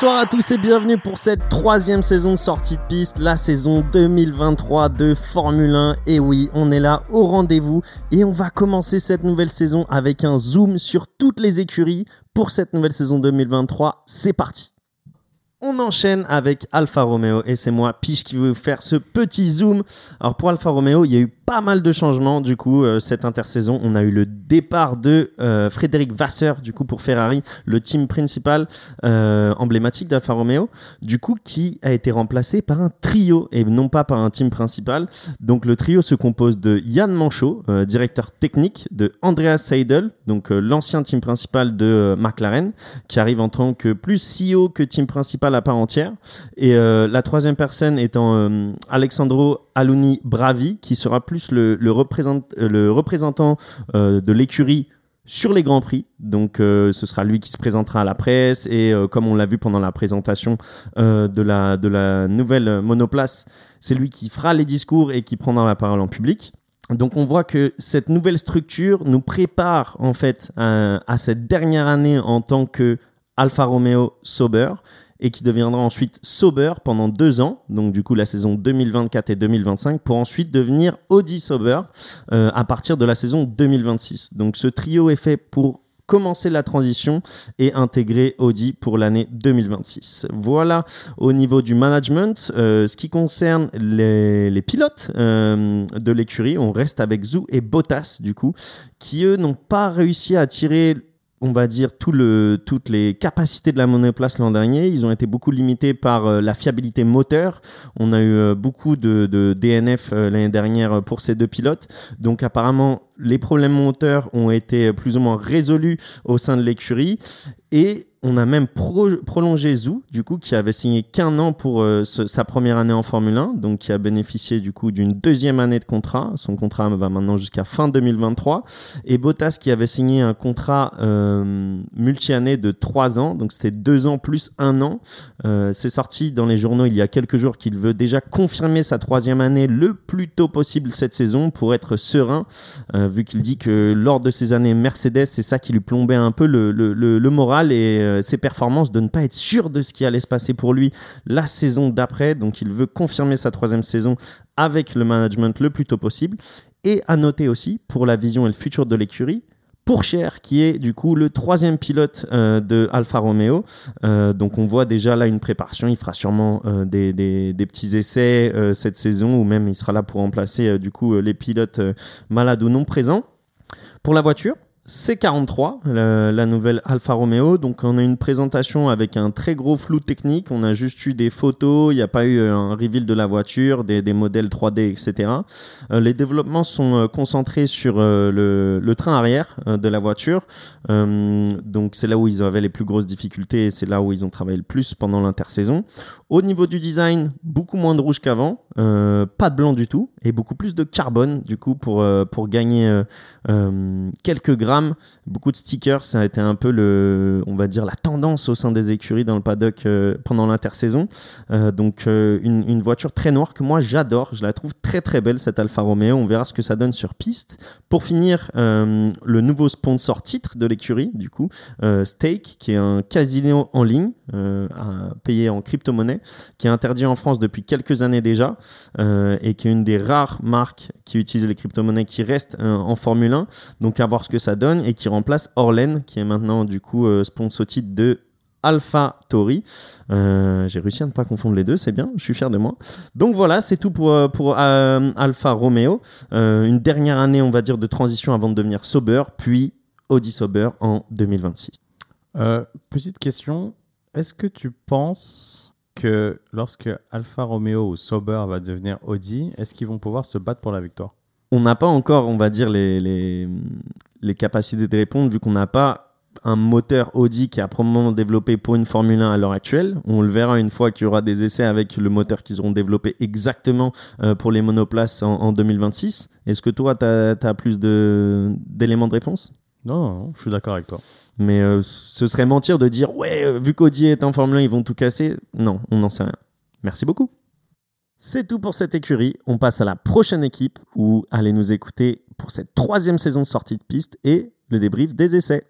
Bonsoir à tous et bienvenue pour cette troisième saison de sortie de piste, la saison 2023 de Formule 1. Et oui, on est là au rendez-vous et on va commencer cette nouvelle saison avec un zoom sur toutes les écuries pour cette nouvelle saison 2023. C'est parti on enchaîne avec Alfa Romeo et c'est moi, Piche, qui vous faire ce petit zoom. Alors pour Alfa Romeo, il y a eu pas mal de changements du coup euh, cette intersaison. On a eu le départ de euh, Frédéric Vasseur du coup pour Ferrari, le team principal euh, emblématique d'Alfa Romeo, du coup qui a été remplacé par un trio et non pas par un team principal. Donc le trio se compose de Yann Manchot, directeur technique, de Andreas Seidel, donc l'ancien team principal de McLaren, qui arrive en tant que plus CEO que team principal à part entière, et la troisième personne étant Alexandro Aluni Bravi, qui sera plus le, le représentant euh, de l'écurie sur les grands prix. Donc, euh, ce sera lui qui se présentera à la presse et euh, comme on l'a vu pendant la présentation de la de la nouvelle monoplace, c'est lui qui fera les discours et qui prendra la parole en public. Donc, on voit que cette nouvelle structure nous prépare en fait à, à cette dernière année en tant que Alfa Romeo Sauber et qui deviendra ensuite Sauber pendant deux ans, donc du coup la saison 2024 et 2025, pour ensuite devenir Audi Sauber euh, à partir de la saison 2026. Donc ce trio est fait pour commencer la transition et intégrer Audi pour l'année 2026. Voilà au niveau du management. Euh, ce qui concerne les, pilotes euh, de l'écurie, on reste avec Zou et Bottas du coup, qui eux n'ont pas réussi à tirer on va dire, tout le, toutes les capacités de la monoplace l'an dernier. Ils ont été beaucoup limités par euh, la fiabilité moteur. On a eu euh, beaucoup de, DNF euh, l'année dernière pour ces deux pilotes. Donc apparemment, les problèmes moteurs ont été plus ou moins résolus au sein de l'écurie. Et on a même prolongé Zou, du coup, qui avait signé qu'un an pour euh, sa première année en Formule 1, donc qui a bénéficié du coup d'une deuxième année de contrat. Son contrat va maintenant jusqu'à fin 2023. Et Bottas qui avait signé un contrat euh, multi-année de trois ans, donc c'était deux ans plus un an. Euh, c'est sorti dans les journaux il y a quelques jours qu'il veut déjà confirmer sa troisième année le plus tôt possible cette saison pour être serein, vu qu'il dit que lors de ces années Mercedes, c'est ça qui lui plombait un peu le, le moral et euh, ses performances, de ne pas être sûr de ce qui allait se passer pour lui la saison d'après. Donc il veut confirmer sa troisième saison avec le management le plus tôt possible. Et à noter aussi, pour la vision et le futur de l'écurie, pour Cher, qui est du coup le troisième pilote euh, de Alfa Romeo. Euh, donc on voit déjà là une préparation. Il fera sûrement des, des, petits essais cette saison, ou même il sera là pour remplacer du coup les pilotes malades ou non présents. Pour la voiture, C43, la, nouvelle Alfa Romeo. Donc on a une présentation avec un très gros flou technique. On a juste eu des photos, il n'y a pas eu un reveal de la voiture, des, modèles 3D, etc. Euh, les développements sont euh, concentrés sur euh, le, train arrière de la voiture. donc c'est là où ils avaient les plus grosses difficultés et c'est là où ils ont travaillé le plus pendant l'intersaison. Au niveau du design, beaucoup moins de rouge qu'avant, pas de blanc du tout et beaucoup plus de carbone du coup pour, pour gagner quelques grammes beaucoup de stickers. Ça a été un peu le, on va dire, la tendance au sein des écuries dans le paddock euh, pendant l'intersaison. Euh, donc euh, une, voiture très noire que moi j'adore. Je la trouve très très belle cette Alfa Romeo. On verra ce que ça donne sur piste. Pour finir, le nouveau sponsor titre de l'écurie, du coup, Stake, qui est un casino en ligne à payer en crypto-monnaie, qui est interdit en France depuis quelques années déjà et qui est une des rares marques qui utilisent les crypto-monnaies qui restent en Formule 1. Donc à voir ce que ça donne et qui remplace Orlen, qui est maintenant du coup euh, sponsor titre de Alpha Tori. Euh, j'ai réussi à ne pas confondre les deux, c'est bien, je suis fier de moi. Donc voilà, c'est tout pour, euh, pour Alfa Romeo. une dernière année, on va dire, de transition avant de devenir Sauber, puis Audi Sauber en 2026. petite question, est-ce que tu penses que lorsque Alfa Romeo ou Sauber va devenir Audi, est-ce qu'ils vont pouvoir se battre pour la victoire? On n'a pas encore, on va dire, les, les, les capacités de répondre, vu qu'on n'a pas un moteur Audi qui est probablement développé pour une Formule 1 à l'heure actuelle. On le verra une fois qu'il y aura des essais avec le moteur qu'ils auront développé exactement euh, pour les monoplaces en, 2026. Est-ce que toi, tu as, plus d'éléments de, réponse? Non, je suis d'accord avec toi. Mais euh, ce serait mentir de dire, ouais, euh, vu qu'Audi est en Formule 1, ils vont tout casser. Non, on n'en sait rien. Merci beaucoup. C'est tout pour cette écurie. On passe à la prochaine équipe où allez nous écouter pour cette troisième saison de sortie de piste et le débrief des essais.